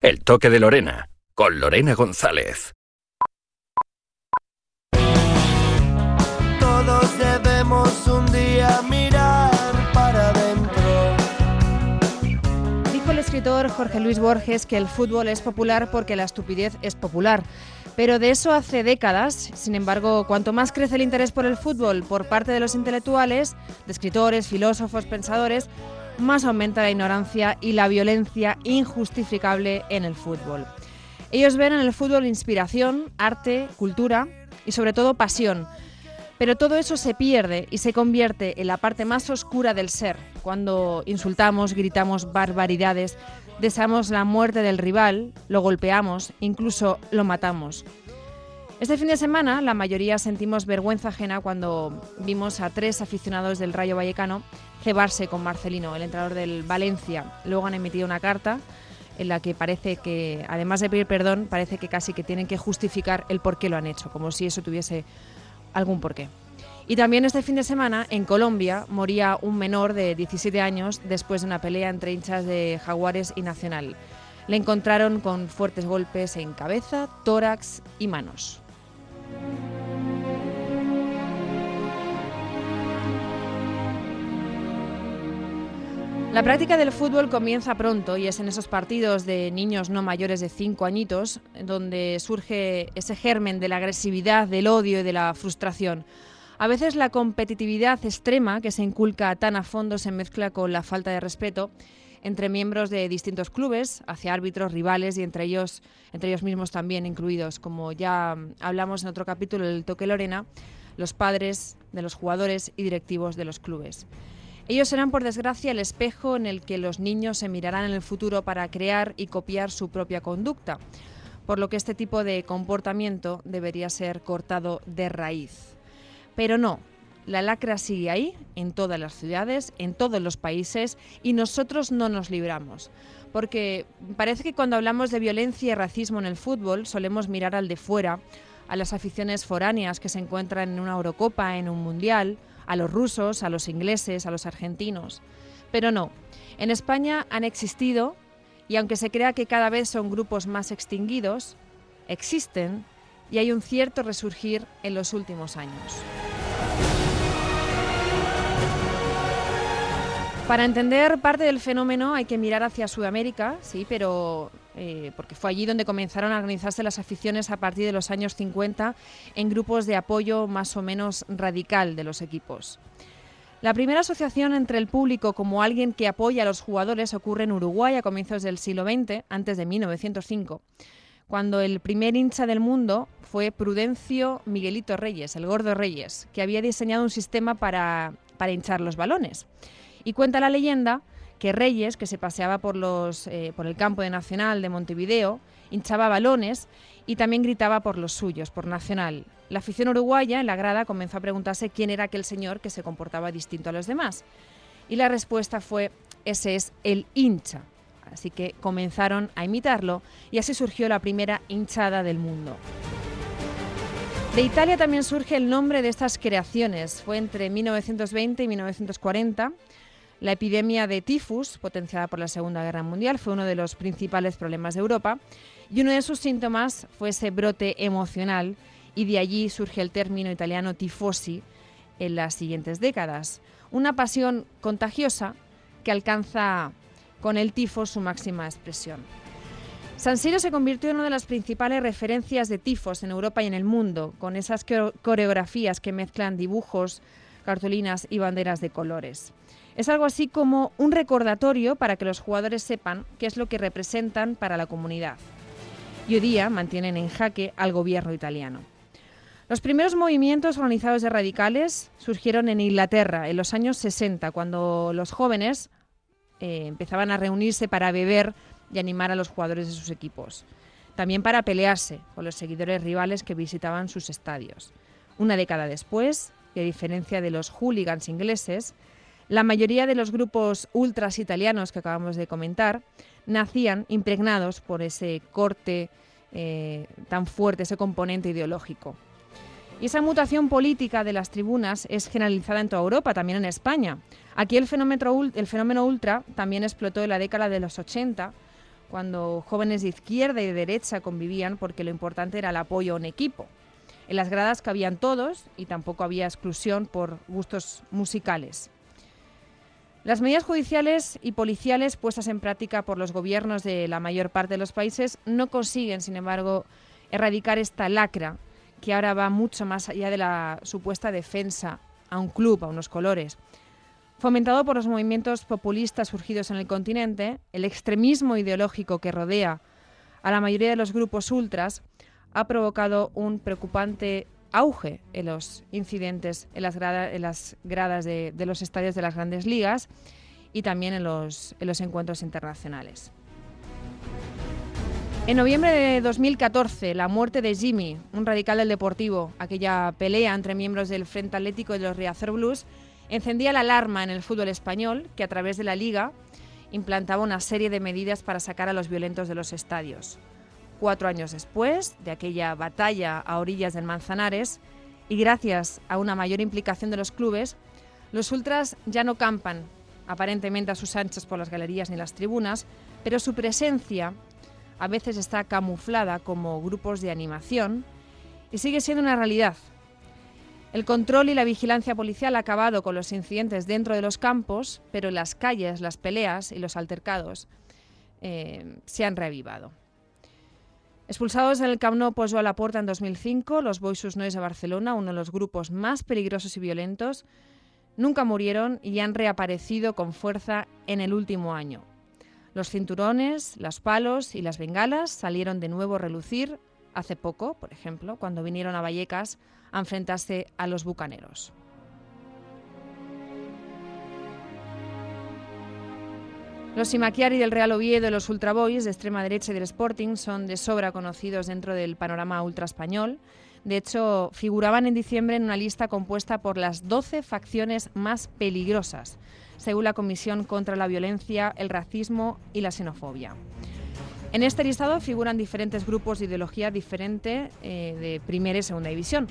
El toque de Lorena, con Lorena González. Todos debemos un día mirar para adentro. Dijo el escritor Jorge Luis Borges que el fútbol es popular porque la estupidez es popular. Pero de eso hace décadas. Sin embargo, cuanto más crece el interés por el fútbol por parte de los intelectuales, de escritores, filósofos, pensadores, más aumenta la ignorancia y la violencia injustificable en el fútbol. Ellos ven en el fútbol inspiración, arte, cultura y sobre todo pasión. Pero todo eso se pierde y se convierte en la parte más oscura del ser, cuando insultamos, gritamos barbaridades, deseamos la muerte del rival, lo golpeamos, incluso lo matamos. Este fin de semana la mayoría sentimos vergüenza ajena cuando vimos a tres aficionados del Rayo Vallecano cebarse con Marcelino, el entrenador del Valencia. Luego han emitido una carta en la que parece que, además de pedir perdón, parece que casi que tienen que justificar el por qué lo han hecho, como si eso tuviese algún porqué. Y también este fin de semana, en Colombia, moría un menor de 17 años después de una pelea entre hinchas de Jaguares y Nacional. Le encontraron con fuertes golpes en cabeza, tórax y manos. La práctica del fútbol comienza pronto y es en esos partidos de niños no mayores de 5 añitos donde surge ese germen de la agresividad, del odio y de la frustración. A veces la competitividad extrema que se inculca tan a fondo se mezcla con la falta de respeto entre miembros de distintos clubes, hacia árbitros, rivales y entre ellos, entre ellos mismos también incluidos, como ya hablamos en otro capítulo del Toque Lorena, los padres de los jugadores y directivos de los clubes. Ellos serán, por desgracia, el espejo en el que los niños se mirarán en el futuro para crear y copiar su propia conducta, por lo que este tipo de comportamiento debería ser cortado de raíz. Pero no, la lacra sigue ahí, en todas las ciudades, en todos los países, y nosotros no nos libramos. Porque parece que cuando hablamos de violencia y racismo en el fútbol solemos mirar al de fuera, a las aficiones foráneas que se encuentran en una Eurocopa, en un Mundial, a los rusos, a los ingleses, a los argentinos. Pero no, en España han existido, y aunque se crea que cada vez son grupos más extinguidos, existen y hay un cierto resurgir en los últimos años. Para entender parte del fenómeno hay que mirar hacia Sudamérica, sí, pero eh, porque fue allí donde comenzaron a organizarse las aficiones a partir de los años 50 en grupos de apoyo más o menos radical de los equipos. La primera asociación entre el público como alguien que apoya a los jugadores ocurre en Uruguay a comienzos del siglo XX, antes de 1905, cuando el primer hincha del mundo fue Prudencio Miguelito Reyes, el Gordo Reyes, que había diseñado un sistema para, para hinchar los balones. Y cuenta la leyenda que Reyes, que se paseaba por, los, eh, por el campo de Nacional de Montevideo, hinchaba balones y también gritaba por los suyos, por Nacional. La afición uruguaya en la grada comenzó a preguntarse quién era aquel señor que se comportaba distinto a los demás. Y la respuesta fue, ese es el hincha. Así que comenzaron a imitarlo y así surgió la primera hinchada del mundo. De Italia también surge el nombre de estas creaciones. Fue entre 1920 y 1940 la epidemia de tifus, potenciada por la Segunda Guerra Mundial, fue uno de los principales problemas de Europa y uno de sus síntomas fue ese brote emocional y de allí surge el término italiano tifosi en las siguientes décadas. Una pasión contagiosa que alcanza con el tifo su máxima expresión. San Siro se convirtió en una de las principales referencias de tifos en Europa y en el mundo, con esas coreografías que mezclan dibujos, cartulinas y banderas de colores. Es algo así como un recordatorio para que los jugadores sepan qué es lo que representan para la comunidad. Y hoy día mantienen en jaque al gobierno italiano. Los primeros movimientos organizados de radicales surgieron en Inglaterra en los años 60, cuando los jóvenes eh, empezaban a reunirse para beber y animar a los jugadores de sus equipos. También para pelearse con los seguidores rivales que visitaban sus estadios. Una década después, y a diferencia de los hooligans ingleses, la mayoría de los grupos ultras italianos que acabamos de comentar nacían impregnados por ese corte eh, tan fuerte, ese componente ideológico. Y esa mutación política de las tribunas es generalizada en toda Europa, también en España. Aquí el fenómeno, el fenómeno ultra también explotó en la década de los 80, cuando jóvenes de izquierda y de derecha convivían porque lo importante era el apoyo a un equipo. En las gradas cabían todos y tampoco había exclusión por gustos musicales. Las medidas judiciales y policiales puestas en práctica por los gobiernos de la mayor parte de los países no consiguen, sin embargo, erradicar esta lacra que ahora va mucho más allá de la supuesta defensa a un club, a unos colores. Fomentado por los movimientos populistas surgidos en el continente, el extremismo ideológico que rodea a la mayoría de los grupos ultras ha provocado un preocupante auge en los incidentes en las, gradas de, los estadios de las grandes ligas y también en los, en los encuentros internacionales. En noviembre de 2014, la muerte de Jimmy, un radical del Deportivo, aquella pelea entre miembros del Frente Atlético y los Riazor Blues, encendía la alarma en el fútbol español, que a través de la Liga implantaba una serie de medidas para sacar a los violentos de los estadios. Cuatro años después de aquella batalla a orillas del Manzanares, y gracias a una mayor implicación de los clubes, los ultras ya no campan aparentemente a sus anchas por las galerías ni las tribunas, pero su presencia a veces está camuflada como grupos de animación y sigue siendo una realidad. El control y la vigilancia policial ha acabado con los incidentes dentro de los campos, pero las calles las peleas y los altercados eh, se han reavivado. Expulsados en el Camp Nou a la Puerta en 2005, los Boisus Nois de Barcelona, uno de los grupos más peligrosos y violentos, nunca murieron y han reaparecido con fuerza en el último año. Los cinturones, los palos y las bengalas salieron de nuevo a relucir hace poco, por ejemplo, cuando vinieron a Vallecas a enfrentarse a los bucaneros. Los Simaquiari del Real Oviedo y los Ultra Boys de extrema derecha y del Sporting son de sobra conocidos dentro del panorama ultra español. De hecho, figuraban en diciembre en una lista compuesta por las 12 facciones más peligrosas según la Comisión contra la Violencia, el Racismo y la Xenofobia. En este listado figuran diferentes grupos de ideología diferente eh, de primera y segunda división.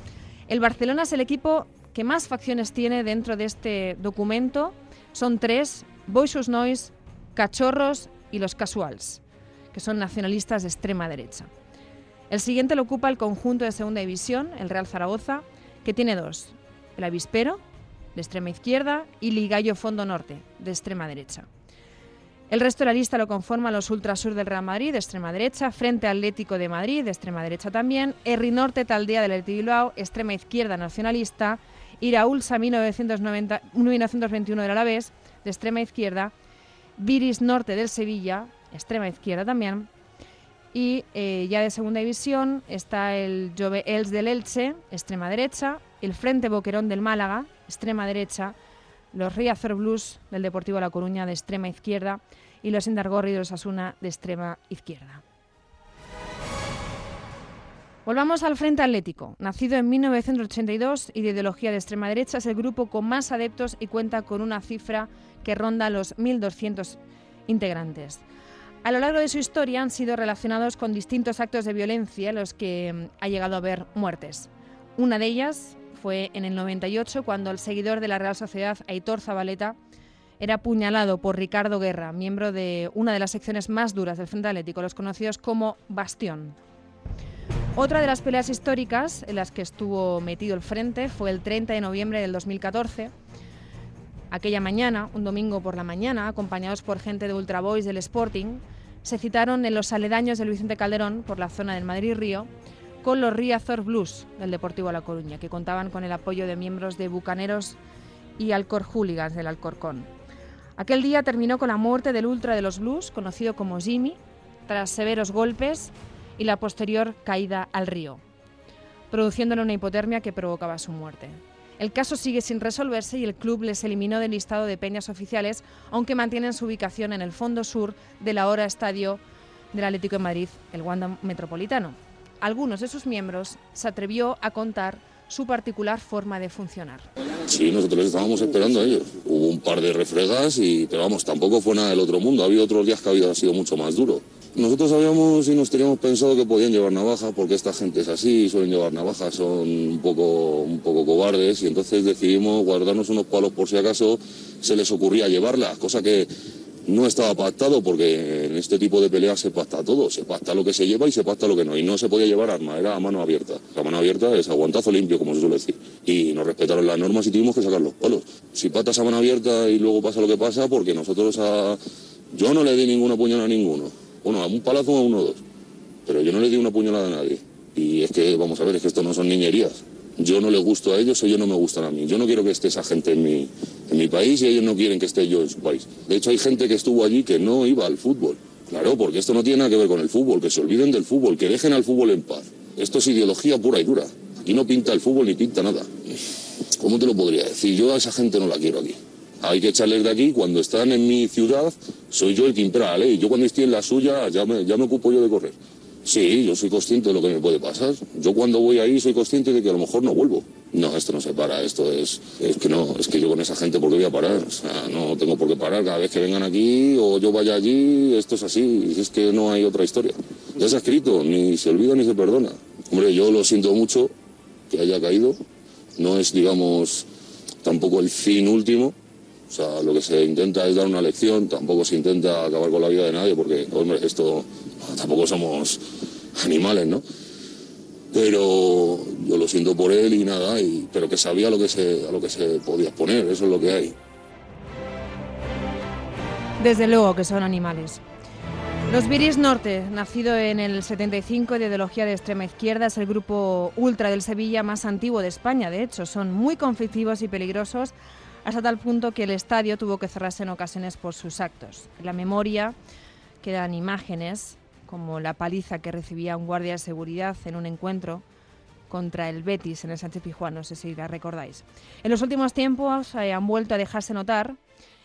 El Barcelona es el equipo que más facciones tiene dentro de este documento. Son tres, Boixos Nois, Cachorros y los Casuals, que son nacionalistas de extrema derecha. El siguiente lo ocupa el conjunto de segunda división, el Real Zaragoza, que tiene dos, el Avispero de extrema izquierda, y Ligallo Fondo Norte, de extrema derecha. El resto de la lista lo conforman los Ultrasur del Real Madrid, de extrema derecha, Frente Atlético de Madrid, de extrema derecha también, Erri Norte Taldea del Athletic Bilbao, extrema izquierda nacionalista, Iraulsa 1990, 1921 del Alavés, de extrema izquierda, Viris Norte del Sevilla, extrema izquierda también, y eh, ya de segunda división está el Jove Els del Elche, extrema derecha, el Frente Boquerón del Málaga, extrema derecha, los Riazor Blues del Deportivo La Coruña de extrema izquierda y los Indargorri de los Asuna de extrema izquierda. Volvamos al Frente Atlético. Nacido en 1982 y de ideología de extrema derecha, es el grupo con más adeptos y cuenta con una cifra que ronda los 1.200 integrantes. A lo largo de su historia han sido relacionados con distintos actos de violencia en los que mm, ha llegado a haber muertes. Una de ellas fue en el 98 cuando el seguidor de la Real Sociedad, Aitor Zabaleta, era apuñalado por Ricardo Guerra, miembro de una de las secciones más duras del Frente Atlético, los conocidos como Bastión. Otra de las peleas históricas en las que estuvo metido el frente fue el 30 de noviembre del 2014. Aquella mañana, un domingo por la mañana, acompañados por gente de Ultra Boys del Sporting, se citaron en los aledaños del Vicente Calderón por la zona del Madrid-Río con los Riazor Blues del Deportivo La Coruña, que contaban con el apoyo de miembros de Bucaneros y Alcor Hooligans del Alcorcón. Aquel día terminó con la muerte del ultra de los Blues, conocido como Jimmy, tras severos golpes y la posterior caída al río, produciéndole una hipotermia que provocaba su muerte. El caso sigue sin resolverse y el club les eliminó del listado de peñas oficiales, aunque mantienen su ubicación en el fondo sur del ahora estadio del Atlético de Madrid, el Wanda Metropolitano algunos de sus miembros, se atrevió a contar su particular forma de funcionar. Sí, nosotros estábamos esperando a ellos. Hubo un par de refregas, y, pero vamos, tampoco fue nada del otro mundo. Ha otros días que había sido mucho más duro. Nosotros sabíamos y nos teníamos pensado que podían llevar navaja, porque esta gente es así, suelen llevar navajas, son un poco, un poco cobardes, y entonces decidimos guardarnos unos palos por si acaso se les ocurría llevarlas, cosa que no estaba pactado porque en este tipo de peleas se pacta todo, se pacta lo que se lleva y se pacta lo que no, y no se podía llevar arma, era a mano abierta. La mano abierta es aguantazo limpio, como se suele decir. Y nos respetaron las normas y tuvimos que sacar los palos. Si patas a mano abierta y luego pasa lo que pasa, porque nosotros a... Yo no le di ninguna puñalada a ninguno. Bueno, a un palazo a uno o dos. Pero yo no le di una puñalada a nadie. Y es que, vamos a ver, es que esto no son niñerías. Yo no les gusto a ellos, ellos no me gustan a mí. Yo no quiero que esté esa gente en mi, en mi país y ellos no quieren que esté yo en su país. De hecho, hay gente que estuvo allí que no iba al fútbol. Claro, porque esto no tiene nada que ver con el fútbol, que se olviden del fútbol, que dejen al fútbol en paz. Esto es ideología pura y dura. Aquí no pinta el fútbol ni pinta nada. ¿Cómo te lo podría decir? Yo a esa gente no la quiero aquí. Hay que echarles de aquí. Cuando están en mi ciudad, soy yo el que impera la ley. Yo cuando estoy en la suya, ya me, ya me ocupo yo de correr. Sí, yo soy consciente de lo que me puede pasar. Yo cuando voy ahí soy consciente de que a lo mejor no vuelvo. No, esto no se para, esto es, es que no, es que yo con esa gente, ¿por qué voy a parar? O sea, no tengo por qué parar cada vez que vengan aquí o yo vaya allí, esto es así, es que no hay otra historia. Ya se ha escrito, ni se olvida ni se perdona. Hombre, yo lo siento mucho que haya caído, no es, digamos, tampoco el fin último, o sea, lo que se intenta es dar una lección, tampoco se intenta acabar con la vida de nadie, porque, hombre, esto tampoco somos animales, ¿no? Pero yo lo siento por él y nada, pero que sabía lo que se, a lo que se podía exponer, eso es lo que hay. Desde luego que son animales. Los Viris Norte, nacido en el 75 de ideología de extrema izquierda, es el grupo ultra del Sevilla más antiguo de España. De hecho, son muy conflictivos y peligrosos hasta tal punto que el estadio tuvo que cerrarse en ocasiones por sus actos. En la memoria quedan imágenes como la paliza que recibía un guardia de seguridad en un encuentro contra el Betis en el Sánchez Pijuán, no sé si la recordáis. En los últimos tiempos eh, han vuelto a dejarse notar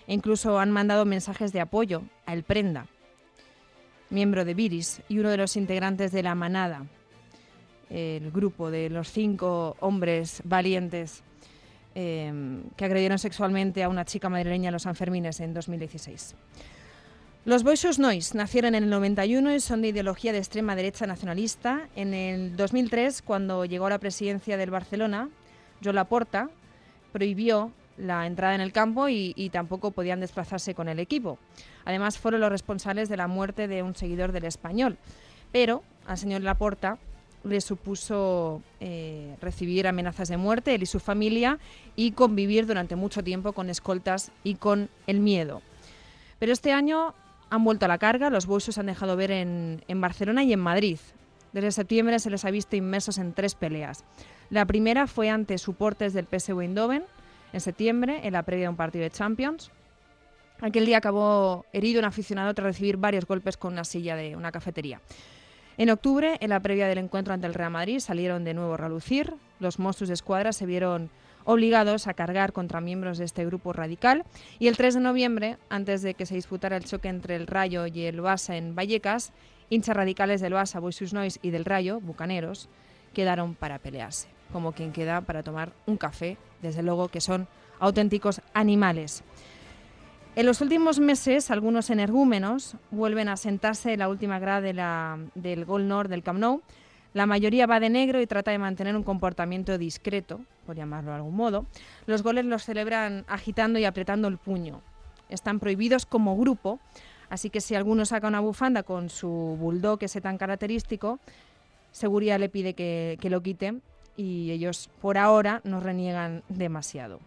e incluso han mandado mensajes de apoyo a El Prenda, miembro de Viris y uno de los integrantes de La Manada, el grupo de los cinco hombres valientes eh, que agredieron sexualmente a una chica madrileña en los Sanfermines en 2016. Los Boixos Nois nacieron en el 91 y son de ideología de extrema derecha nacionalista. En el 2003, cuando llegó la presidencia del Barcelona, Joan Laporta prohibió la entrada en el campo y, y, tampoco podían desplazarse con el equipo. Además, fueron los responsables de la muerte de un seguidor del español. Pero al señor Laporta le supuso eh, recibir amenazas de muerte, él y su familia, y convivir durante mucho tiempo con escoltas y con el miedo. Pero este año han vuelto a la carga, los bolsos se han dejado ver en, en Barcelona y en Madrid. Desde septiembre se les ha visto inmersos en tres peleas. La primera fue ante soportes del PSV Eindhoven en septiembre, en la previa de un partido de Champions. Aquel día acabó herido un aficionado tras recibir varios golpes con una silla de una cafetería. En octubre, en la previa del encuentro ante el Real Madrid, salieron de nuevo a relucir. Los monstruos de escuadra se vieron obligados a cargar contra miembros de este grupo radical. Y el 3 de noviembre, antes de que se disputara el choque entre el Rayo y el Basa en Vallecas, hinchas radicales del Basa, Boisus Nois y del Rayo, bucaneros, quedaron para pelearse, como quien queda para tomar un café, desde luego que son auténticos animales. En los últimos meses, algunos energúmenos vuelven a sentarse en la última grada de la, del Gol Nord del Camp Nou. La mayoría va de negro y trata de mantener un comportamiento discreto, por llamarlo de algún modo. Los goles los celebran agitando y apretando el puño. Están prohibidos como grupo, así que si alguno saca una bufanda con su bulldog ese tan característico, Seguridad le pide que, que lo quite y ellos por ahora nos reniegan demasiado.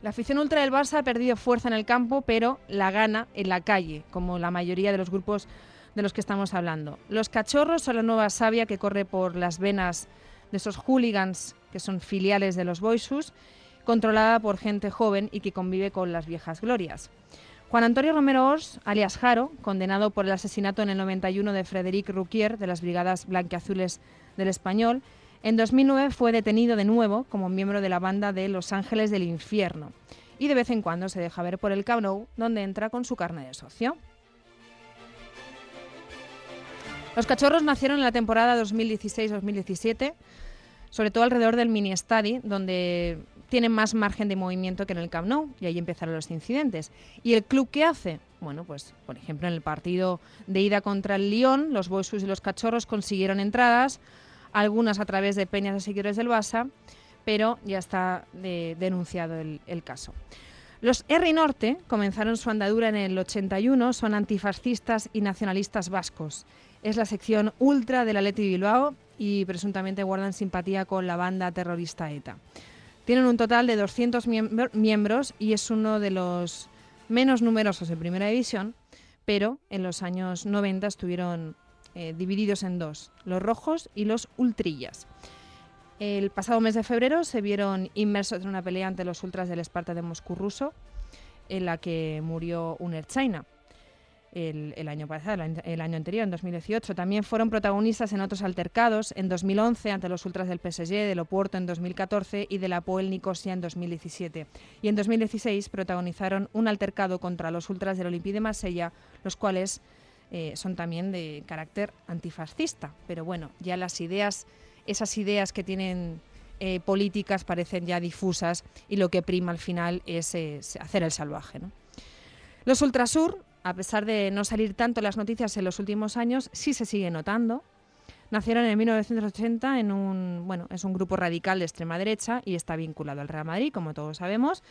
La afición ultra del Barça ha perdido fuerza en el campo, pero la gana en la calle, como la mayoría de los grupos de los que estamos hablando. Los cachorros son la nueva savia que corre por las venas de esos hooligans que son filiales de los Boisus, controlada por gente joven y que convive con las viejas glorias. Juan Antonio Romero Ors, alias Jaro, condenado por el asesinato en el 91 de Frederic Ruquier de las Brigadas Blanqueazules del Español, en 2009 fue detenido de nuevo como miembro de la banda de Los Ángeles del Infierno y de vez en cuando se deja ver por el Camp Nou, donde entra con su carne de socio. Los cachorros nacieron en la temporada 2016-2017, sobre todo alrededor del mini estadi, donde tienen más margen de movimiento que en el Camp Nou y ahí empezaron los incidentes. ¿Y el club qué hace? Bueno, pues por ejemplo en el partido de ida contra el Lyon, los Boisus y los Cachorros consiguieron entradas, algunas a través de peñas de seguidores del Barça, pero ya está de, denunciado el, el, caso. Los R Norte comenzaron su andadura en el 81, son antifascistas y nacionalistas vascos. Es la sección ultra del Atleti Bilbao y presuntamente guardan simpatía con la banda terrorista ETA. Tienen un total de 200 miembros y es uno de los menos numerosos en Primera División, pero en los años 90 estuvieron eh, divididos en dos, los rojos y los ultrillas. El pasado mes de febrero se vieron inmersos en una pelea ante los ultras del Esparta de Moscú ruso, en la que murió un China el, año pasado, el año anterior, en 2018. También fueron protagonistas en otros altercados, en 2011 ante los ultras del PSG, del Oporto en 2014 y de la Poel Nicosia en 2017. Y en 2016 protagonizaron un altercado contra los ultras del Olympique de Marsella, los cuales eh, son también de carácter antifascista. Pero bueno, ya las ideas esas ideas que tienen eh, políticas parecen ya difusas y lo que prima al final es, hacer el salvaje. Los Ultrasur, a pesar de no salir tanto las noticias en los últimos años, sí se sigue notando. Nacieron en 1980 en un, bueno, es un grupo radical de extrema derecha y está vinculado al Real Madrid, como todos sabemos,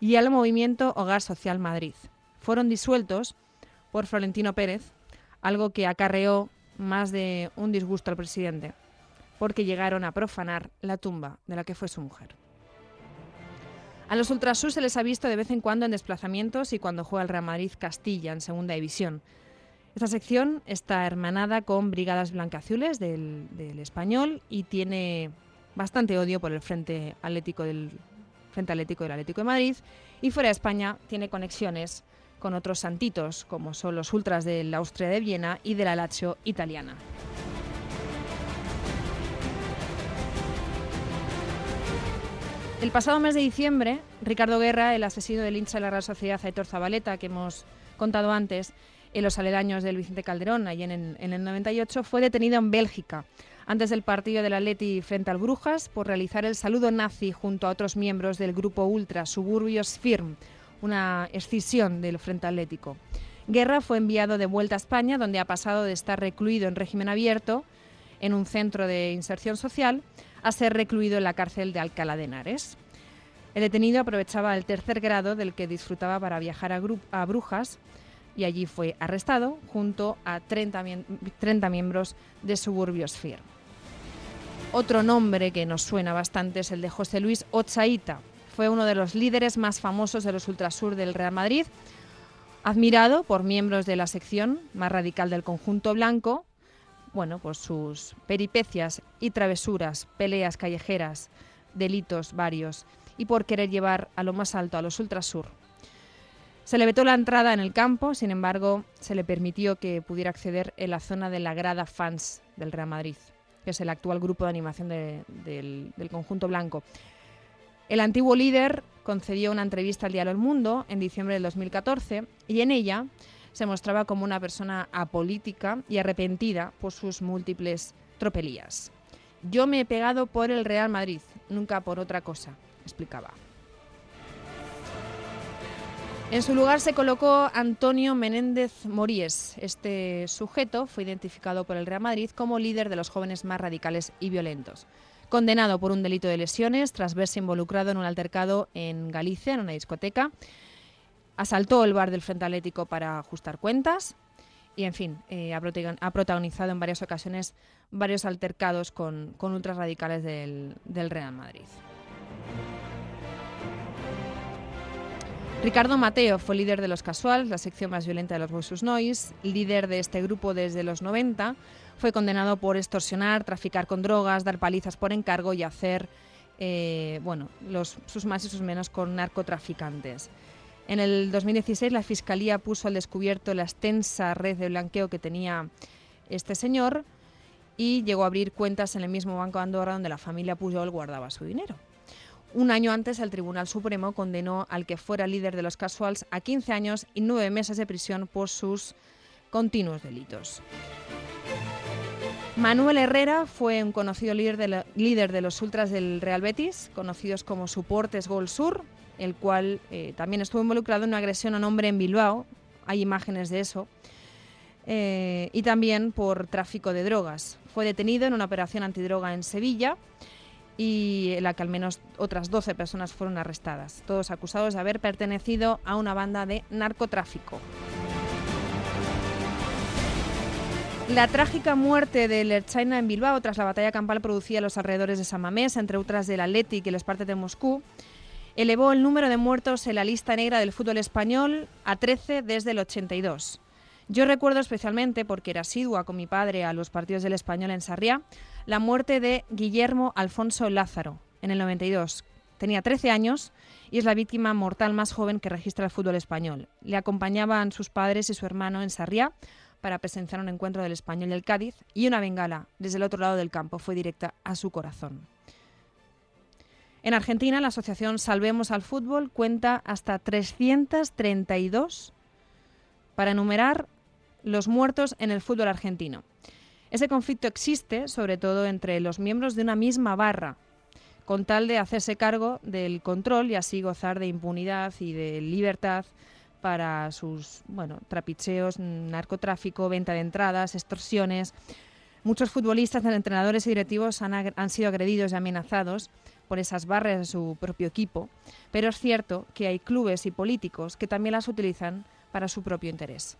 y al movimiento Hogar Social Madrid. Fueron disueltos por Florentino Pérez, algo que acarreó más de un disgusto al presidente porque llegaron a profanar la tumba de la que fue su mujer. A los Ultrasur se les ha visto de vez en cuando en desplazamientos y cuando juega el Real Madrid Castilla en Segunda División. Esta sección está hermanada con Brigadas Blancazules del, del Español y tiene bastante odio por el Frente Atlético del Frente Atlético del Atlético de Madrid y fuera de España tiene conexiones con otros santitos como son los ultras del Austria de Viena y de la Lazio italiana. El pasado mes de diciembre, Ricardo Guerra, el asesino del hincha de la Real Sociedad Aitor Zabaleta, que hemos contado antes, en los aledaños del Vicente Calderón, allí en, el 98, fue detenido en Bélgica antes del partido del Atleti frente al Brujas por realizar el saludo nazi junto a otros miembros del grupo ultra Suburbios Firm, una escisión del Frente Atlético. Guerra fue enviado de vuelta a España, donde ha pasado de estar recluido en régimen abierto en un centro de inserción social a ser recluido en la cárcel de Alcalá de Henares. El detenido aprovechaba el tercer grado del que disfrutaba para viajar a, Brujas y allí fue arrestado junto a 30, miembros de Suburbios FIR. Otro nombre que nos suena bastante es el de José Luis Ochaíta. Fue uno de los líderes más famosos de los ultrasur del Real Madrid, admirado por miembros de la sección más radical del conjunto blanco bueno, pues sus peripecias y travesuras, peleas callejeras, delitos varios, y por querer llevar a lo más alto a los Ultrasur. Se le vetó la entrada en el campo, sin embargo, se le permitió que pudiera acceder en la zona de la grada fans del Real Madrid, que es el actual grupo de animación del, del conjunto blanco. El antiguo líder concedió una entrevista al diario El Mundo en diciembre del 2014 y en ella se mostraba como una persona apolítica y arrepentida por sus múltiples tropelías. Yo me he pegado por el Real Madrid, nunca por otra cosa, explicaba. En su lugar se colocó Antonio Menéndez Mories. Este sujeto fue identificado por el Real Madrid como líder de los jóvenes más radicales y violentos. Condenado por un delito de lesiones tras verse involucrado en un altercado en Galicia, en una discoteca, asaltó el bar del Frente Atlético para ajustar cuentas y, en fin, eh, ha, protagonizado en varias ocasiones varios altercados con, con ultrarradicales del, Real Madrid. Ricardo Mateo fue líder de los Casuals, la sección más violenta de los Versus Noise, líder de este grupo desde los 90. Fue condenado por extorsionar, traficar con drogas, dar palizas por encargo y hacer eh, bueno, los, sus más y sus menos con narcotraficantes. En el 2016 la Fiscalía puso al descubierto la extensa red de blanqueo que tenía este señor y llegó a abrir cuentas en el mismo Banco de Andorra donde la familia Pujol guardaba su dinero. Un año antes, el Tribunal Supremo condenó al que fuera líder de los Casuals a 15 años y 9 meses de prisión por sus continuos delitos. Manuel Herrera fue un conocido líder de, los ultras del Real Betis, conocidos como Suportes Gol Sur, el cual eh, también estuvo involucrado en una agresión a un hombre en Bilbao, hay imágenes de eso, eh, y también por tráfico de drogas. Fue detenido en una operación antidroga en Sevilla y en la que al menos otras 12 personas fueron arrestadas, todos acusados de haber pertenecido a una banda de narcotráfico. La trágica muerte del Erchaina en Bilbao tras la batalla campal producida en los alrededores de San Mamés, entre otras del Athletic y el Esparta de Moscú, elevó el número de muertos en la lista negra del fútbol español a 13 desde el 82. Yo recuerdo especialmente, porque era asidua con mi padre a los partidos del español en Sarriá, la muerte de Guillermo Alfonso Lázaro en el 92. Tenía 13 años y es la víctima mortal más joven que registra el fútbol español. Le acompañaban sus padres y su hermano en Sarriá para presenciar un encuentro del español y el Cádiz y una bengala desde el otro lado del campo fue directa a su corazón. En Argentina, la asociación Salvemos al Fútbol cuenta hasta 332 para enumerar los muertos en el fútbol argentino. Ese conflicto existe sobre todo entre los miembros de una misma barra, con tal de hacerse cargo del control y así gozar de impunidad y de libertad para sus bueno, trapicheos, narcotráfico, venta de entradas, extorsiones. Muchos futbolistas, entrenadores y directivos han, han sido agredidos y amenazados por esas barras de su propio equipo, pero es cierto que hay clubes y políticos que también las utilizan para su propio interés.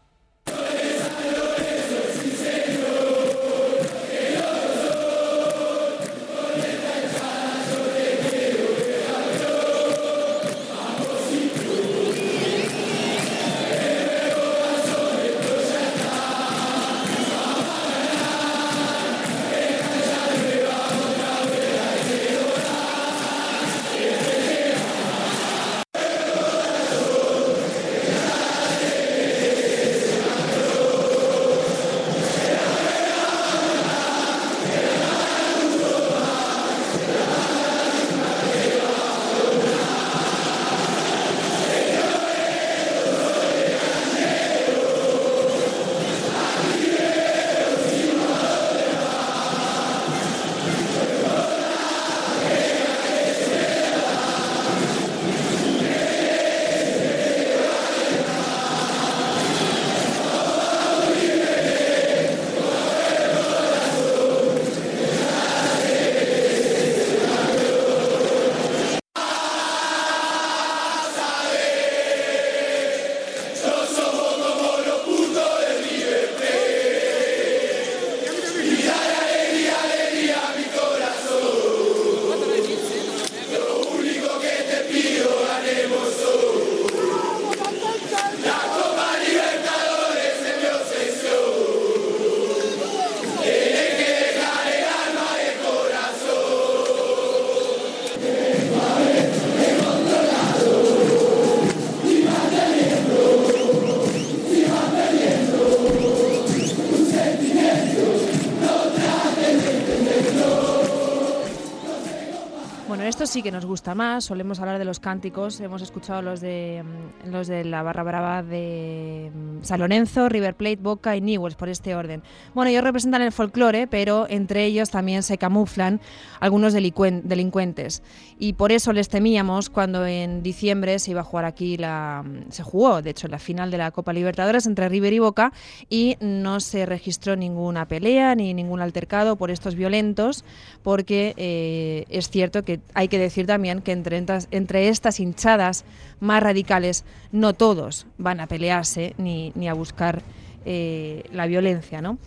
Gusta más. Solemos hablar de los cánticos. Hemos escuchado los de mm, los de la barra brava de San Lorenzo, River Plate, Boca y Newells, por este orden. Bueno, ellos representan el folclore, pero entre ellos también se camuflan algunos delincuentes. Y por eso les temíamos cuando en diciembre se iba a jugar aquí la. Se jugó, de hecho, la final de la Copa Libertadores entre River y Boca y no se registró ninguna pelea ni ningún altercado por estos violentos, porque eh, es cierto que hay que decir también que entre, entre estas hinchadas más radicales no todos van a pelearse ni, a buscar eh, la violencia. ¿no?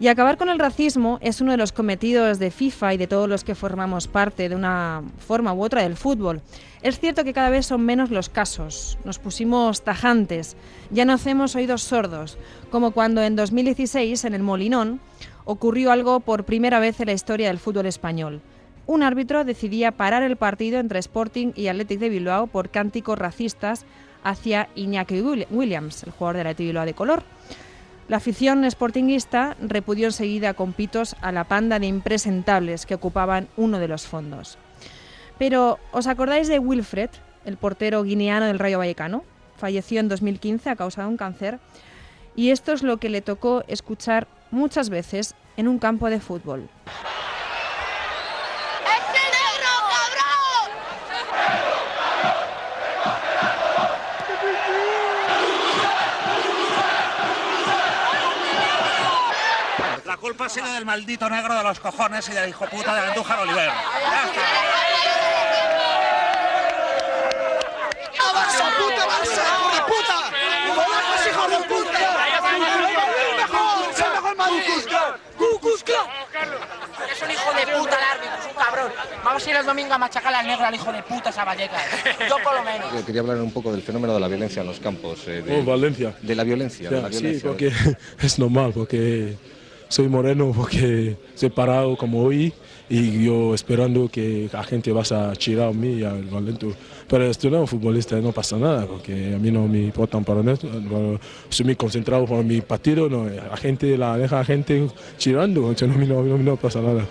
Y acabar con el racismo es uno de los cometidos de FIFA y de todos los que formamos parte de una forma u otra del fútbol. Es cierto que cada vez son menos los casos. Nos pusimos tajantes, ya no hacemos oídos sordos, como cuando en 2016 en el Molinón ocurrió algo por primera vez en la historia del fútbol español un árbitro decidía parar el partido entre Sporting y Athletic de Bilbao por cánticos racistas hacia Iñaki Williams, el jugador de de Bilbao de color. La afición sportinguista repudió enseguida con pitos a la panda de impresentables que ocupaban uno de los fondos. Pero, ¿os acordáis de Wilfred, el portero guineano del Rayo Vallecano? Falleció en 2015 a causa de un cáncer. Y esto es lo que le tocó escuchar muchas veces en un campo de fútbol. Culpa ha sido del maldito negro de los cojones y del hijo puta de Andújar Oliver. Ya está. ¡Barça, puta Barça, hijo de puta! ¡Polacos, hijo de puta! ¡El mejor! ¡Es el mejor Madrid! Es un hijo de puta el árbitro, es un cabrón. Vamos a ir el domingo a machacar al negro al hijo de puta esa Vallecas. Yo por lo menos. Yo quería hablar un poco del fenómeno de la violencia en los campos. eh, de, Oh, Valencia. de la violencia. de Ya, la sí, violencia. porque es normal, porque soy moreno, porque soy parado como hoy y yo esperando que la gente vaya a chirar a mí y al Valento. Pero estoy no futbolista, no pasa nada, porque a mí no me importan para. Bueno, Soy muy concentrado por mi partido, no, la gente la deja la gente chirando, entonces no, no, no, no pasa nada.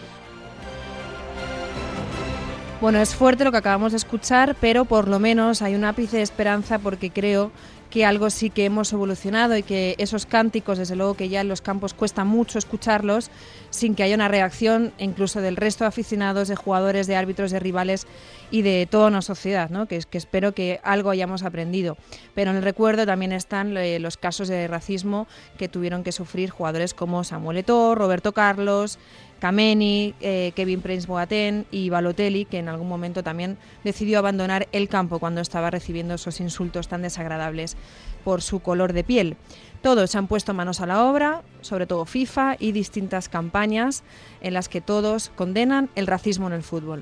Bueno, es fuerte lo que acabamos de escuchar, pero por lo menos hay un ápice de esperanza porque creo que algo sí que hemos evolucionado y que esos cánticos, desde luego que ya en los campos cuesta mucho escucharlos sin que haya una reacción incluso del resto de aficionados, de jugadores, de árbitros, de rivales y de toda una sociedad, ¿no? que, es- que espero que algo hayamos aprendido. Pero en el recuerdo también están eh, los casos de racismo que tuvieron que sufrir jugadores como Samuel Eto'o, Roberto Carlos, Kameni, eh, Kevin Prince Boateng y Balotelli, que en algún momento también decidió abandonar el campo cuando estaba recibiendo esos insultos tan desagradables por su color de piel. Todos se han puesto manos a la obra, sobre todo FIFA y distintas campañas en las que todos condenan el racismo en el fútbol.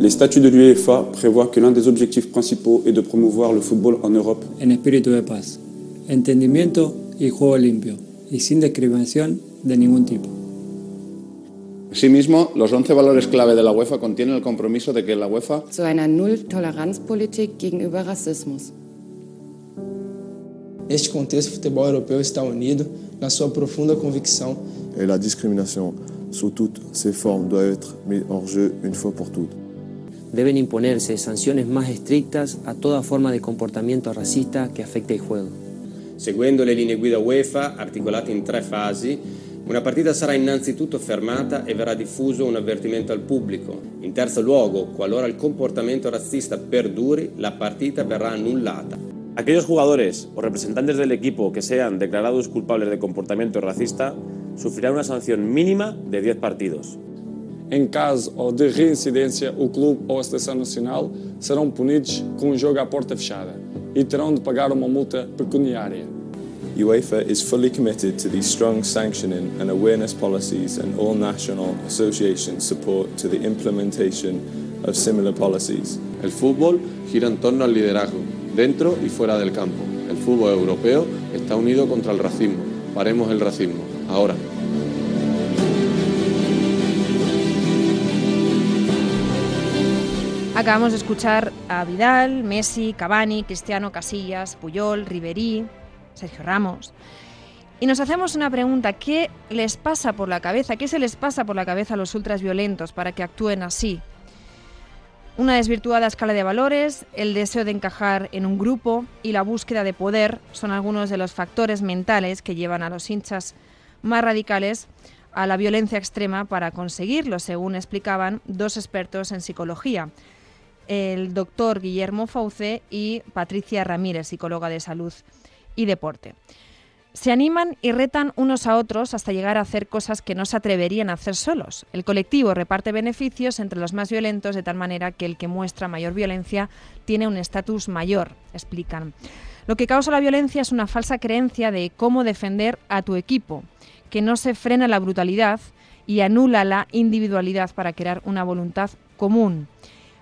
Les statuts de l'UEFA prévoient que l'un des objectifs principaux est de promouvoir le football en Europe. en espíritu de paz, entendimiento y juego limpio, y sin discriminación de ningún tipo. Asimismo, los 11 valores clave de la UEFA contienen el compromiso de que la UEFA zu einer Null-Toleranz-Politik gegenüber Rassismus. Neste contexto, o futebol europeu está unido na sua profunda convicção Et la discrimination sous toutes ses formes doit être mise hors jeu une fois pour toutes. Deben imponerse sanciones más estrictas a toda forma de comportamiento racista que afecte el juego. Seguendo le linee guida UEFA, articolate in tre fasi, una partita sarà innanzitutto fermata e verrà diffuso un avvertimento al pubblico. In terzo luogo, qualora il comportamento razzista perduri, la partita verrà annullata. Aquellos jugadores o representantes del equipo que sean declarados culpables de comportamiento racista sufrirán una sanción mínima de 10 partidos. Em caso de reincidência, o clube ou a seleção nacional serão punidos com um jogo à porta fechada e terão de pagar uma multa pecuniária. UEFA is fully committed to these strong sanctioning and awareness policies and all national associations support to the implementation of similar policies. El fútbol gira en torno al liderazgo, dentro y fuera del campo. El fútbol europeo está unido contra el racismo. Paremos el racismo, ahora. Acabamos de escuchar a Vidal, Messi, Cavani, Cristiano, Casillas, Puyol, Ribery, Sergio Ramos. Y nos hacemos una pregunta, ¿qué les pasa por la cabeza? ¿Qué se les pasa por la cabeza a los ultras violentos para que actúen así? Una desvirtuada escala de valores, el deseo de encajar en un grupo y la búsqueda de poder son algunos de los factores mentales que llevan a los hinchas más radicales a la violencia extrema para conseguirlo, según explicaban dos expertos en psicología, el doctor Guillermo Fauce y Patricia Ramírez, psicóloga de salud y deporte. Se animan y retan unos a otros hasta llegar a hacer cosas que no se atreverían a hacer solos. El colectivo reparte beneficios entre los más violentos de tal manera que el que muestra mayor violencia tiene un estatus mayor, explican. Lo que causa la violencia es una falsa creencia de cómo defender a tu equipo, que no se frena la brutalidad y anula la individualidad para crear una voluntad común.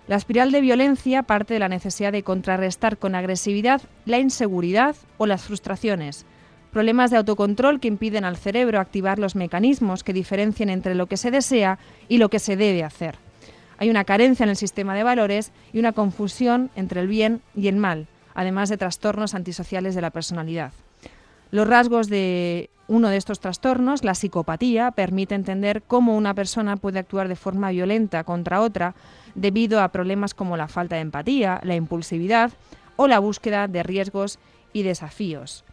La espiral de violencia parte de la necesidad de contrarrestar con agresividad la inseguridad o las frustraciones, problemas de autocontrol que impiden al cerebro activar los mecanismos que diferencien entre lo que se desea y lo que se debe hacer. Hay una carencia en el sistema de valores y una confusión entre el bien y el mal, además de trastornos antisociales de la personalidad. Los rasgos de uno de estos trastornos, la psicopatía, permite entender cómo una persona puede actuar de forma violenta contra otra debido a problemas como la falta de empatía, la impulsividad o la búsqueda de riesgos y desafíos.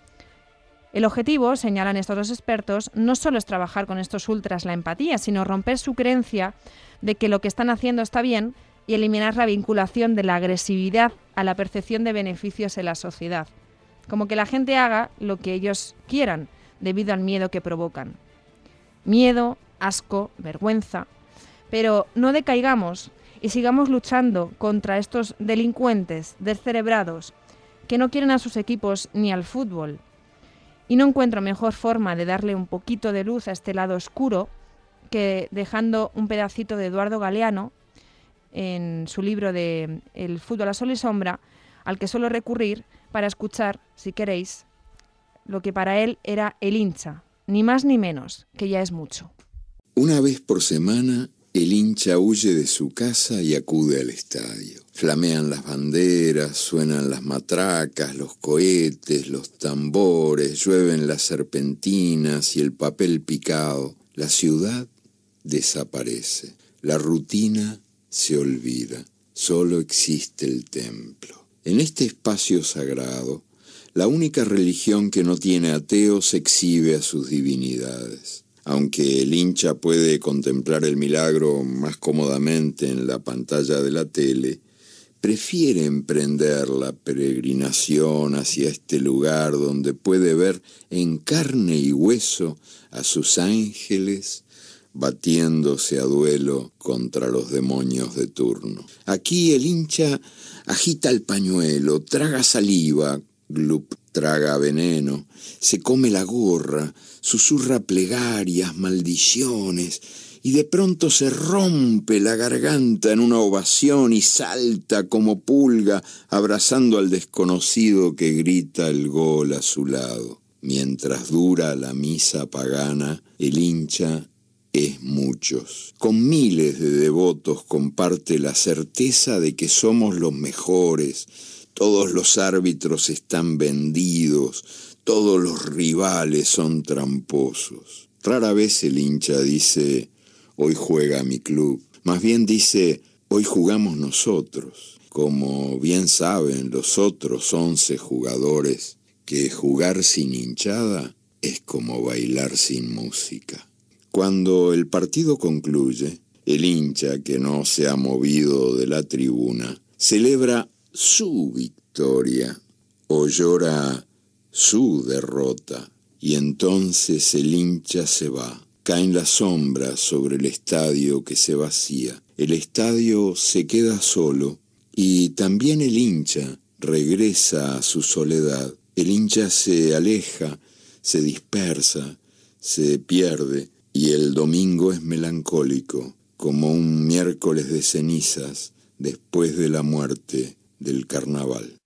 El objetivo, señalan estos dos expertos, no solo es trabajar con estos ultras la empatía, sino romper su creencia de que lo que están haciendo está bien y eliminar la vinculación de la agresividad a la percepción de beneficios en la sociedad. Como que la gente haga lo que ellos quieran debido al miedo que provocan. miedo, asco, vergüenza. Pero no decaigamos y sigamos luchando contra estos delincuentes descerebrados que no quieren a sus equipos ni al fútbol. Y no encuentro mejor forma de darle un poquito de luz a este lado oscuro que dejando un pedacito de Eduardo Galeano en su libro de El fútbol a sol y sombra, al que suelo recurrir para escuchar, si queréis, lo que para él era el hincha, ni más ni menos, que ya es mucho. Una vez por semana, el hincha huye de su casa y acude al estadio. Flamean las banderas, suenan las matracas, los cohetes, los tambores, llueven las serpentinas y el papel picado. La ciudad desaparece. La rutina se olvida. Solo existe el templo. En este espacio sagrado, la única religión que no tiene ateos exhibe a sus divinidades. Aunque el hincha puede contemplar el milagro más cómodamente en la pantalla de la tele, prefiere emprender la peregrinación hacia este lugar donde puede ver en carne y hueso a sus ángeles batiéndose a duelo contra los demonios de turno. Aquí el hincha agita el pañuelo, traga saliva, glup, traga veneno, se come la gorra, susurra plegarias, maldiciones, y de pronto se rompe la garganta en una ovación y salta como pulga abrazando al desconocido que grita el gol a su lado. Mientras dura la misa pagana, el hincha es muchos. Con miles de devotos comparte la certeza de que somos los mejores, todos los árbitros están vendidos, todos los rivales son tramposos. Rara vez el hincha dice, hoy juega mi club. Más bien dice, hoy jugamos nosotros. Como bien saben los otros once jugadores, que jugar sin hinchada es como bailar sin música. Cuando el partido concluye, el hincha que no se ha movido de la tribuna celebra su victoria o llora su derrota y entonces el hincha se va. Caen las sombras sobre el estadio que se vacía. El estadio se queda solo y también el hincha regresa a su soledad. El hincha se aleja, se dispersa, se pierde y el domingo es melancólico, como un miércoles de cenizas después de la muerte del carnaval.